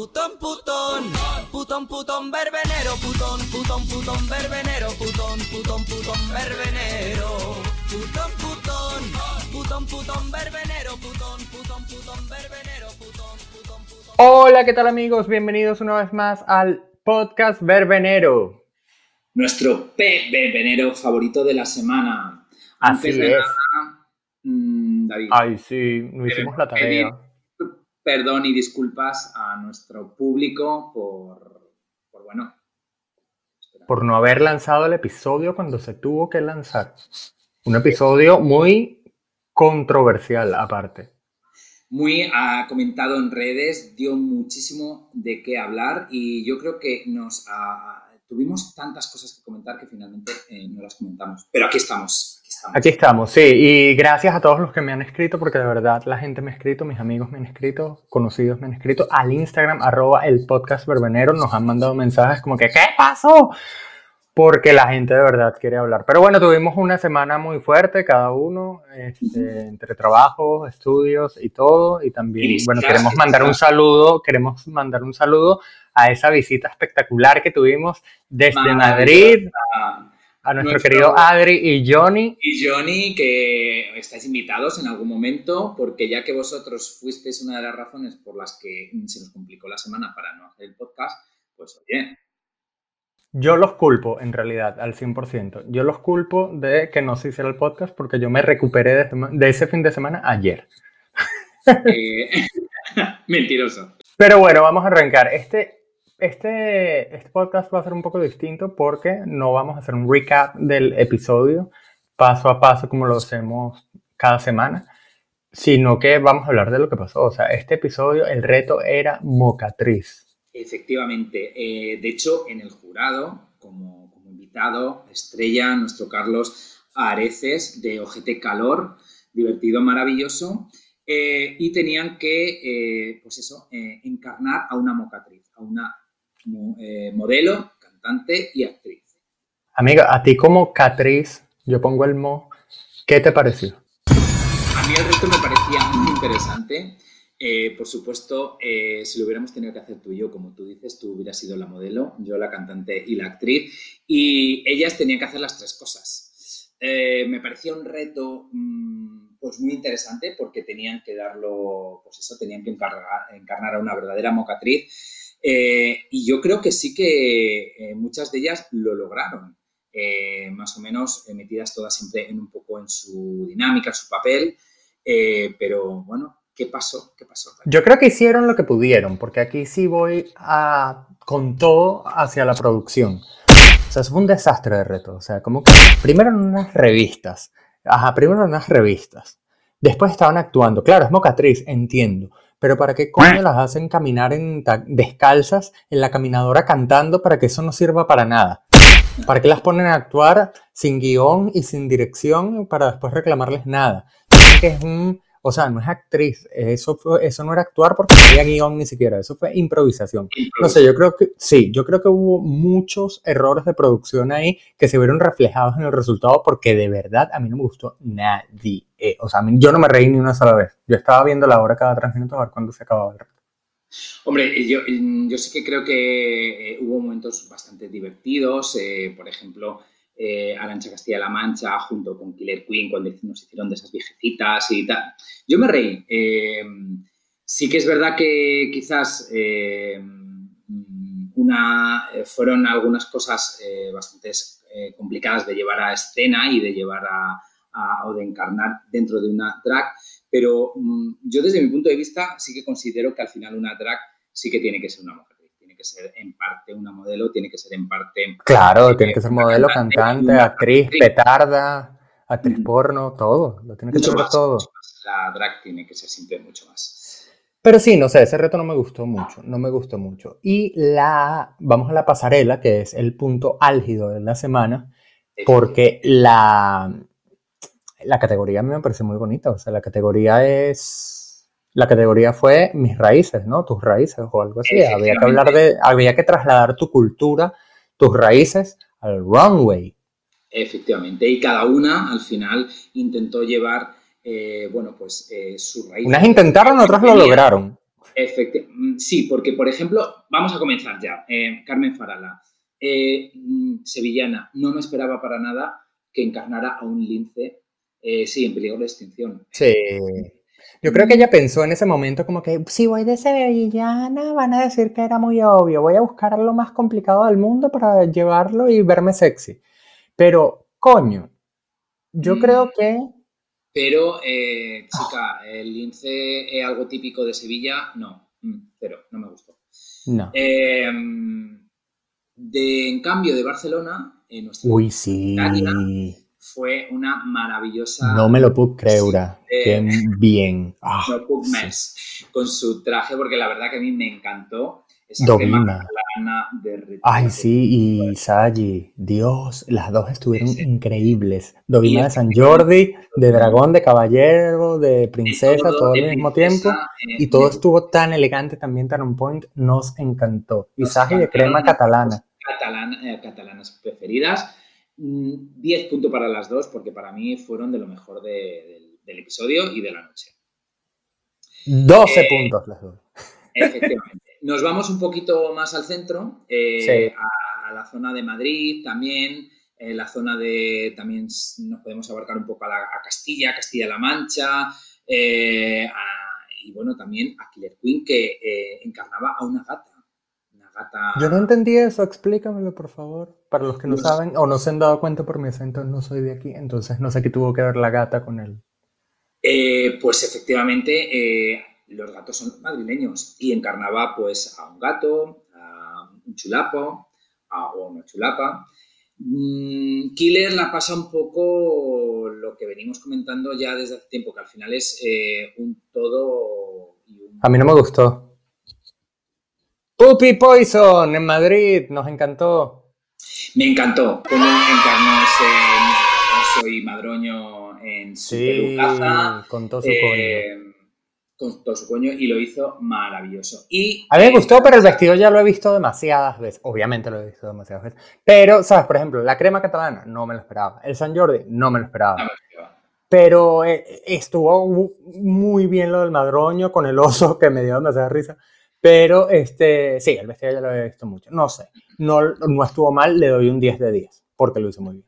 Putón, putón, putón, putón, verbenero, putón, putón, putón, verbenero, putón, putón, putón, verbenero, putón, putón, putón, putón, verbenero, putón, putón, putón, verbenero, putón, putón, putón. Hola, ¿qué tal amigos? Bienvenidos una vez más al podcast Verbenero. Nuestro P Verbenero favorito de la semana. Así Antes de es. nada, mm, David, Ay, sí, no hicimos la tarea. Perdón y disculpas a nuestro público por, por bueno, espera. Por no haber lanzado el episodio cuando se tuvo que lanzar. Un episodio muy controversial aparte. muy ha comentado en redes, dio muchísimo de qué hablar y yo creo que nos ah, tuvimos tantas cosas que comentar que finalmente eh, no las comentamos. Pero aquí estamos, estamos. Aquí estamos, sí, y gracias a todos los que me han escrito, porque de verdad la gente me ha escrito, mis amigos me han escrito, conocidos me han escrito, al Instagram, arroba el podcast verbenero, nos han mandado mensajes como que, ¿qué pasó? Porque la gente de verdad quiere hablar. Pero bueno, tuvimos una semana muy fuerte, cada uno, este, entre trabajos, estudios y todo, y también, Y bueno, queremos mandar un saludo, queremos mandar un saludo a esa visita espectacular que tuvimos desde Madrid, a nuestro Nuestro- querido Adri y Johnny. Y Johnny, que estáis invitados en algún momento, porque ya que vosotros fuisteis una de las razones por las que se nos complicó la semana para no hacer el podcast, pues oye, Yo los culpo, en realidad, al 100%. Yo los culpo de que no se hiciera el podcast porque yo me recuperé de ese fin de semana ayer. eh, mentiroso. Pero bueno, vamos a arrancar. Este, este, este podcast va a ser un poco distinto porque no vamos a hacer un recap del episodio paso a paso como lo hacemos cada semana, sino que vamos a hablar de lo que pasó. O sea, este episodio, el reto era mocatriz. Efectivamente, eh, de hecho, en el jurado, como, invitado, estrella nuestro Carlos Areces de OGT Calor, divertido, maravilloso, eh, y tenían que, eh, pues eso, encarnar a una mocatriz, a una eh, modelo, cantante y actriz. Amiga, a ti como Catriz, yo pongo el mo, ¿qué te pareció? A mí el reto me parecía muy interesante. Eh, por supuesto, eh, si lo hubiéramos tenido que hacer tú y yo, como tú dices, tú hubieras sido la modelo, yo la cantante y la actriz, y ellas tenían que hacer las tres cosas. Eh, me parecía un reto mm, pues muy interesante porque tenían que darlo, pues eso, tenían que encargar- encarnar a una verdadera mocatriz. Eh, y yo creo que sí que eh, muchas de ellas lo lograron. Eh, más o menos eh, metidas todas siempre en un poco en su dinámica, su papel. Eh, pero bueno, ¿qué pasó? ¿Qué pasó? Yo creo que hicieron lo que pudieron, porque aquí sí voy a, con todo hacia la producción. O sea, eso fue un desastre de reto. O sea, como que primero en unas revistas. Ajá, primero en unas revistas. Después estaban actuando. Claro, es mocatriz, entiendo. Pero ¿para qué coño las hacen caminar en descalzas en la caminadora cantando para que eso no sirva para nada? ¿Para qué las ponen a actuar sin guion y sin dirección para después reclamarles nada? Es un, o sea, no es actriz, eso, fue- eso no era actuar porque no había guion ni siquiera, eso fue improvisación. No sé, yo creo que sí, yo creo que hubo muchos errores de producción ahí que se vieron reflejados en el resultado porque de verdad a mí no me gustó nadie. Eh, o sea, mí- yo no me reí ni una sola vez. Yo estaba viendo la hora cada tres minutos a ver cuándo se acababa el. Hombre, yo, yo sí que creo que eh, hubo momentos bastante divertidos. eh, por ejemplo, eh, Arancha Castilla-La Mancha junto con Killer Queen cuando nos hicieron de esas viejecitas y tal. Yo me reí. eh, sí que es verdad que quizás eh, una, eh, fueron algunas cosas bastante complicadas de llevar a escena y de llevar a, o de encarnar dentro de una drag, pero mm, yo desde mi punto de vista sí que considero que al final una drag sí que tiene que ser una mujer, que ser en parte una modelo, tiene que ser en parte... Claro, eh, tiene que ser modelo, cantante, actriz, actriz. petarda, actriz porno, todo. Lo tiene que Mucho ser más, todo. mucho más. La drag tiene que ser siempre mucho más. Pero sí, no sé, ese reto no me gustó mucho, no me gustó mucho. Y la, vamos a la pasarela, que es el punto álgido de la semana, porque la, la categoría a mí me parece muy bonita, o sea, la categoría es, la categoría fue mis raíces, ¿no? Tus raíces o algo así. Había que hablar de, había que trasladar tu cultura, tus raíces al runway. Efectivamente, y cada una al final intentó llevar, eh, bueno, pues eh, su raíz. Unas intentaron, otras lo lograron. Efecti- mm, sí, porque, por ejemplo, vamos a comenzar ya. Eh, Carmen Farala, eh, mm, sevillana, no me esperaba para nada que encarnara a un lince, sí, en peligro de extinción. Sí. Yo creo que ella pensó en ese momento como que si voy de sevillana van a decir que era muy obvio, voy a buscar lo más complicado del mundo para llevarlo y verme sexy. Pero, coño, yo Mm. creo que Pero, eh, chica, el lince es algo típico de Sevilla, no, mm, cero, no me gustó. no. Eh, de, en cambio, de Barcelona, eh, nuestra Uy, sí. Italia. Fue una maravillosa No me lo puedo creer. Eh, Qué bien. Ah, no puc sí. con su traje, porque la verdad que a mí me encantó esa Domina. crema de. Ay, sí, y Sagi, Dios, las dos estuvieron Sí, increíbles. Dovima Y de San Jordi, de dragón, de caballero, de princesa, todo al mismo princesa, tiempo. eh, Y todo de estuvo tan elegante, también tan on point, nos encantó. Y Sagi de crema catalana. catalan- eh, catalanas preferidas. Mm, 10 puntos para las dos, porque para mí fueron de lo mejor de- del, del episodio y de la noche. 12 Eh, puntos las dos. Efectivamente. Nos vamos un poquito más al centro, eh, Sí. a, a la zona de Madrid también, eh, la zona de, también nos podemos abarcar un poco a, la- a Castilla, Castilla-La Mancha, a- y bueno, también a Killer Queen que encarnaba a una gata. Yo no entendí eso, explícamelo por favor. Para los que no saben o no se han dado cuenta por mi acento, no soy de aquí, entonces no sé qué tuvo que ver la gata con él. Eh, pues efectivamente, eh, los gatos son madrileños y encarnaba pues a un gato, a un chulapo a, o una chulapa. Mm, Killer la pasa un poco lo que venimos comentando ya desde hace tiempo, que al final es eh, un todo y un... A mí no me gustó. Puppy Poison en Madrid, nos encantó. Me encantó cómo encarnó ese oso y madroño en su Sí, pelucaza. con todo su eh, coño. con todo su coño y lo hizo maravilloso. Y, A mí me eh, gustó, pero el vestido ya lo he visto demasiadas veces. Obviamente lo he visto demasiadas veces. Pero, ¿sabes? Por ejemplo, la crema catalana no me lo esperaba. El San Jordi no me lo esperaba. no me esperaba. Pero eh, estuvo mu- muy bien lo del madroño con el oso que me dio demasiada risa. Pero este, sí, el vestido ya lo he visto mucho. No sé, no, no estuvo mal, le doy un 10 de 10 porque lo hizo muy bien.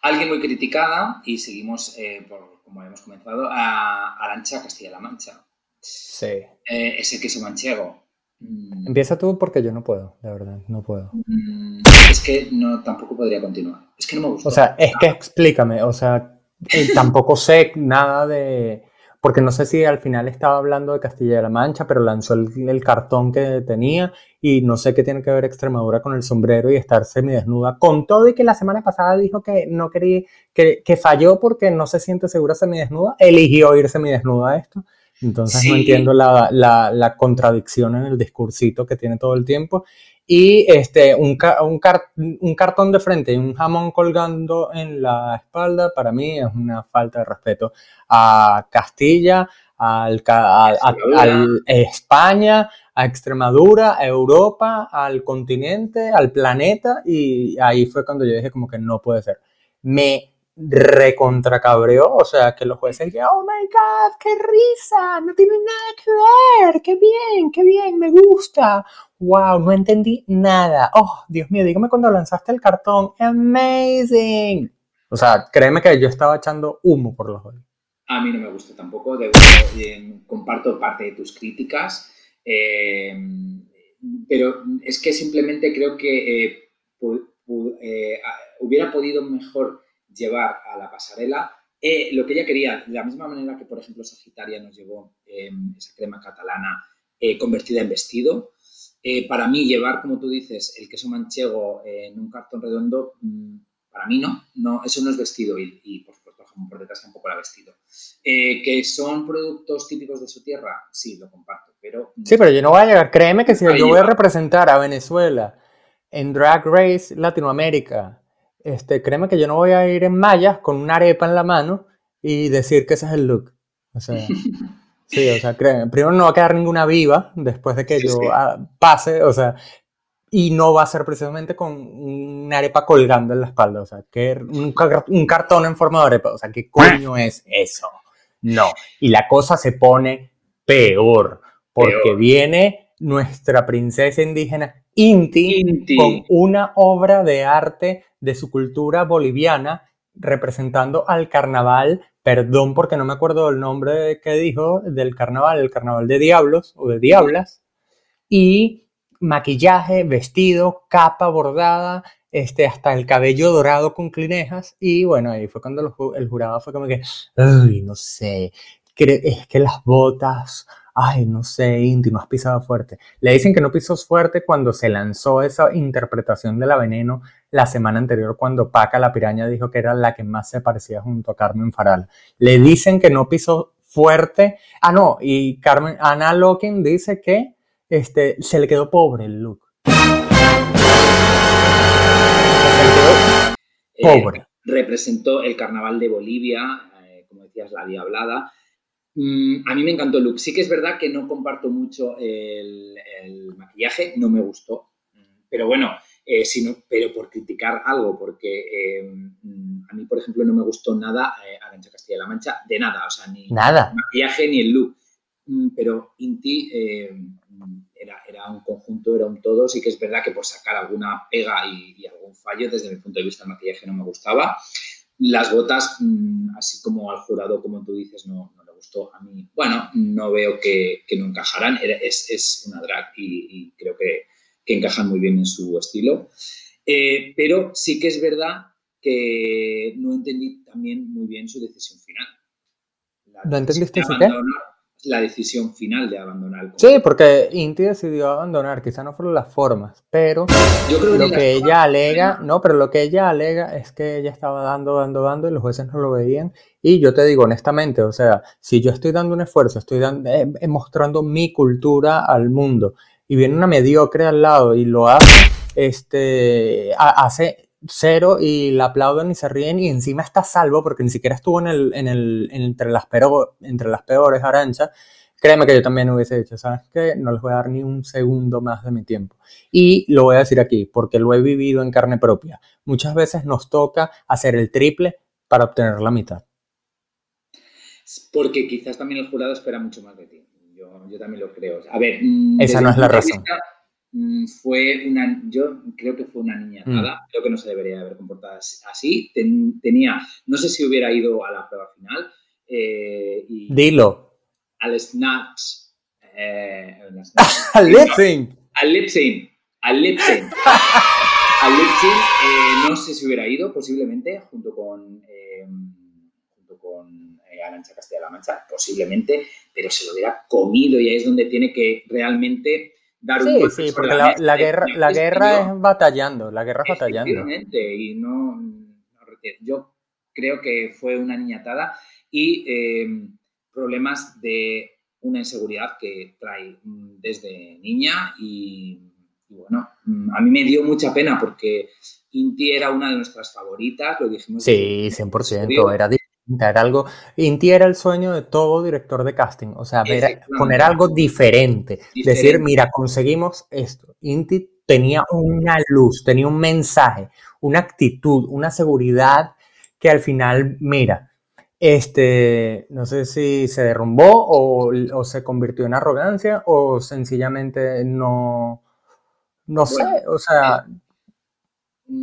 Alguien muy criticada, y seguimos, eh, por, como hemos comenzado, a Arancha Castilla-La Mancha. Sí. Eh, ese queso manchego. Mm, Empieza tú porque yo no puedo, de verdad, no puedo. mm, es que no, tampoco podría continuar. Es que no me gustó. O sea, es que explícame, o sea, eh, tampoco sé nada de... Porque no sé si al final estaba hablando de Castilla-La Mancha, pero lanzó el, el cartón que tenía y no sé qué tiene que ver Extremadura con el sombrero y estar semidesnuda. Con todo y que la semana pasada dijo que no quería, que, que falló porque no se siente segura semidesnuda, eligió ir semidesnuda a esto. Entonces no entiendo la, la, la contradicción en el discursito que tiene todo el tiempo. Y este, un, un, car- un cartón de frente y un jamón colgando en la espalda, para mí es una falta de respeto a Castilla, al, a, a- España, a Extremadura, a Europa, al continente, al planeta. Y ahí fue cuando yo dije como que no puede ser. Me recontracabreó, o sea, que los jueces dijeron, oh my god, qué risa, no tiene nada que ver, qué bien, qué bien, me gusta. Wow, no entendí nada. Oh, Dios mío, dígame cuando lanzaste el cartón. Amazing. O sea, créeme que yo estaba echando humo por los ojos. A mí no me gustó tampoco. comparto parte de tus críticas. eh, pero es que simplemente creo que eh, eh, hubiera podido mejor llevar a la pasarela eh, lo que ella quería, de la misma manera que, por ejemplo, Sagitaria nos llevó eh, esa crema catalana eh, convertida en vestido. Eh, para mí, llevar, como tú dices, el queso manchego en un cartón redondo, mm, para mí no, no, eso no es vestido y, y, por supuesto, por detrás tampoco era vestido. Eh, ¿Que son productos típicos de su tierra? Sí, lo comparto, pero... Sí, pero yo no voy a llegar. Créeme que si yo voy a representar a Venezuela en Drag Race Latinoamérica, este, créeme que yo no voy a ir en mallas con una arepa en la mano y decir que ese es el look. O sea, sí, o sea, créeme. Primero no va a quedar ninguna viva después de que Sí, yo sí. ah, pase, o sea, y no va a ser precisamente con una arepa colgando en la espalda, o sea, que un cartón en forma de arepa, o sea, ¿qué coño es eso? No, y la cosa se pone peor, porque viene nuestra princesa indígena Inti, con una obra de arte de su cultura boliviana representando al carnaval, perdón porque no me acuerdo el nombre que dijo del carnaval, el carnaval de diablos o de diablas, y maquillaje, vestido, capa bordada, este, hasta el cabello dorado con clinejas, y bueno, ahí fue cuando el jurado fue como que, ay, no sé, es que las botas ay, no sé, Inti, no has pisado fuerte. Le dicen que no pisó fuerte cuando se lanzó esa interpretación de la veneno la semana anterior cuando Paca la piraña dijo que era la que más se parecía junto a Carmen Faral. Le dicen que no pisó fuerte. Ah, no, y Carmen, Ana Loken dice que este, se le quedó pobre el look. se le quedó pobre. representó el carnaval de Bolivia, eh, como decías, la diablada Mm, a mí me encantó el look. Sí que es verdad que no comparto mucho el, maquillaje, no me gustó. Pero bueno, eh, pero por criticar algo, porque eh, a mí, por ejemplo, no me gustó nada eh, Arancha Castilla-La Mancha, de nada, o sea, ni nada. el maquillaje ni el look. Mm, pero Inti era, era, un conjunto, era un todo. Sí que es verdad que por sacar alguna pega y, y algún fallo, desde mi punto de vista, el maquillaje no me gustaba. Las botas, mm, así como al jurado, como tú dices, no gustó a mí. Bueno, no veo que, no encajarán. Es, es, una drag y, creo que, encajan muy bien en su estilo. Eh, pero sí que es verdad que no entendí también muy bien su decisión final. ¿No entendiste su qué? La decisión final de abandonar. Sí, porque Inti decidió abandonar, quizá no fueron las formas, pero lo que ella alega, no, pero lo que ella alega es que ella estaba dando, dando, dando y los jueces no lo veían. Y yo te digo honestamente, o sea, si yo estoy dando un esfuerzo, estoy dando, eh, eh, mostrando mi cultura al mundo y viene una mediocre al lado y lo hace, este, hace cero y la aplauden y se ríen y encima está salvo porque ni siquiera estuvo en el, en el, entre, las entre las peores aranchas. Créeme que yo también hubiese dicho, ¿sabes qué? No les voy a dar ni un segundo más de mi tiempo. Y lo voy a decir aquí, porque lo he vivido en carne propia. Muchas veces nos toca hacer el triple para obtener la mitad. Porque quizás también el jurado espera mucho más de ti. Yo, yo también lo creo. A ver, mm, esa no es la razón. Fue una, yo creo que fue una niña mm. creo que no se debería haber comportado así. tenía, no sé si hubiera ido a la prueba final. Eh, Dilo. Al snatch. Eh, al lip sync. Al lip sync. Al lip sync. al lip sync. Eh, no sé si hubiera ido, posiblemente, junto con. junto con Arancha Castilla-La Mancha, posiblemente, pero se lo hubiera comido y ahí es donde tiene que realmente sí, Sí, porque la, guerra, la guerra es batallando, la guerra es batallando. y no, yo creo que fue una niñatada y em, problemas de una inseguridad que trae mm, desde niña y, bueno, mm, a mí me dio mucha pena porque Inti era una de nuestras favoritas, lo dijimos. Sí, 100%, era era algo, Inti era el sueño de todo director de casting, o sea, poner algo diferente, decir, mira, conseguimos esto. Inti tenía una luz, tenía un mensaje, una actitud, una seguridad que al final, mira, este, no sé si se derrumbó o, se convirtió en arrogancia o sencillamente no, no sé, o sea, Mm,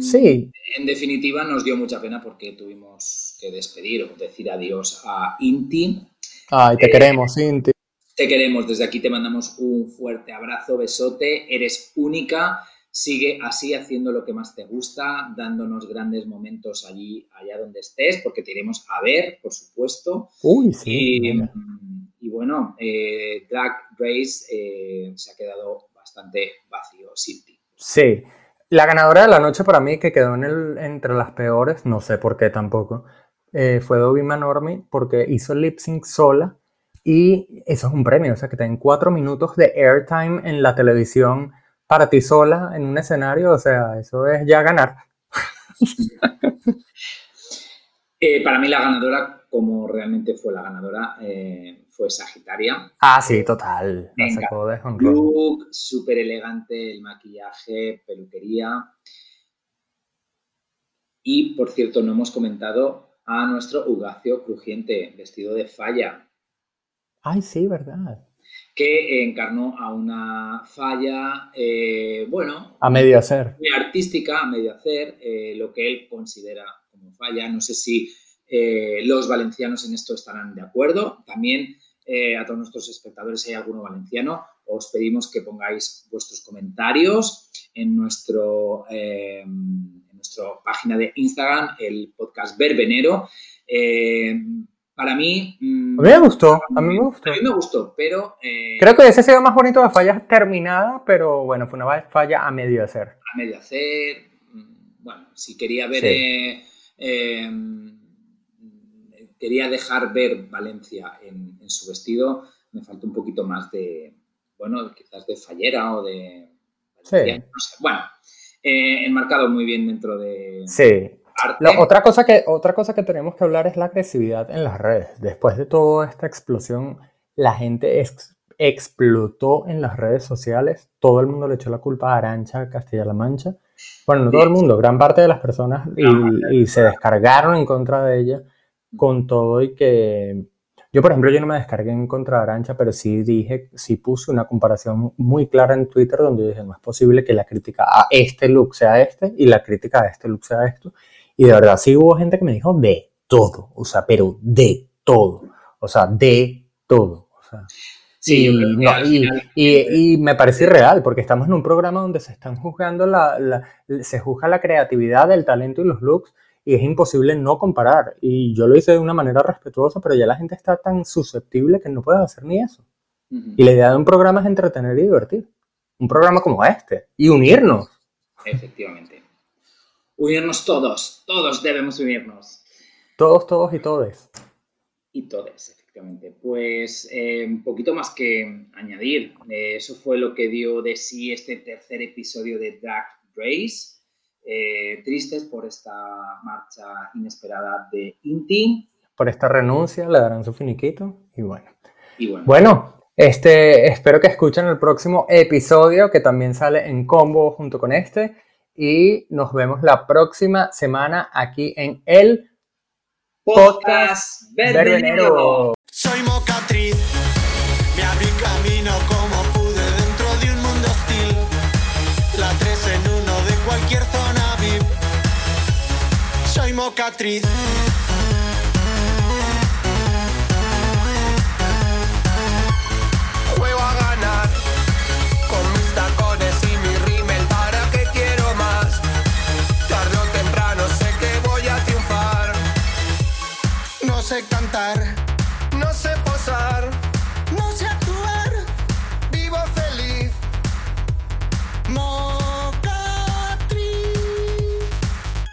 sí. En definitiva, nos dio mucha pena porque tuvimos que despedir o decir adiós a Inti. Ay, te eh, queremos, Inti. Te queremos. Desde aquí te mandamos un fuerte abrazo, besote. Eres única. Sigue así haciendo lo que más te gusta, dándonos grandes momentos allí, allá donde estés, porque te iremos a ver, por supuesto. Uy, sí. Y, bueno, eh, Drag Race eh, se ha quedado bastante vacío sin ti. Sí. La ganadora de la noche para mí, que quedó en el, entre las peores, no sé por qué tampoco, eh, fue Dobby Manormi porque hizo lip sync sola y eso es un premio, o sea que ten cuatro minutos de airtime en la televisión para ti sola en un escenario, o sea, eso es ya ganar. Eh, para mí la ganadora, como realmente fue la ganadora, eh, fue Sagitaria. Ah, sí, total. Look, súper elegante, el maquillaje, peluquería. Y, por cierto, no hemos comentado a nuestro Ugacio Crujiente, vestido de falla. Ay, sí, verdad. que encarnó a una falla, eh, bueno, a medio hacer, muy artística, a medio hacer, eh, lo que él considera como falla. No sé si eh, los valencianos en esto estarán de acuerdo. También a todos nuestros espectadores, si hay alguno valenciano, os pedimos que pongáis vuestros comentarios en nuestro nuestra página de Instagram, el podcast Verbenero. Eh, para mí... Mm, a mí me gustó, a mí me gustó. A mí me gustó, pero... Eh, Creo que ese sido más bonito de falla terminada, pero bueno, fue una falla a medio hacer. A medio hacer, mm, bueno, si quería ver... Eh, quería dejar ver Valencia en, su vestido, me faltó un poquito más de, bueno, quizás de fallera o de... Sí. Bueno, eh, enmarcado muy bien dentro de... Sí. otra, cosa que, otra cosa que tenemos que hablar es la agresividad en las redes. Después de toda esta explosión, la gente explotó en las redes sociales. Todo el mundo le echó la culpa a Arancha Castilla-La Mancha. Bueno, no todo el mundo, gran parte de las personas y, se descargaron en contra de ella con todo y que yo, por ejemplo, yo no me descargué en contra de Arancha, pero sí dije, sí puse una comparación muy clara en Twitter donde dije, no es posible que la crítica a este look sea este y la crítica a este look sea esto. Y de verdad sí hubo gente que me dijo de todo, o sea, pero de todo, o sea, de todo. O sea, sí, y, me parece irreal, porque estamos en un programa donde se están juzgando la, se juzga la creatividad, el talento y los looks, y es imposible no comparar. Y yo lo hice de una manera respetuosa, pero ya la gente está tan susceptible que no puede hacer ni eso. Y la idea de un programa es entretener y divertir. Un programa como este. Y unirnos. Efectivamente. Unirnos todos. Todos debemos unirnos. Todos, todos y todes. Y todes, efectivamente. Pues eh, un poquito más que añadir. Eh, eso fue lo que dio de sí este tercer episodio de Drag Race. Eh, tristes por esta marcha inesperada de Inti. Por esta renuncia, le darán su finiquito y bueno. bueno. este, espero que escuchen el próximo episodio que también sale en combo junto con este y nos vemos la próxima semana aquí en el podcast, Verbenero. Soy Mocatriz, mocatriz.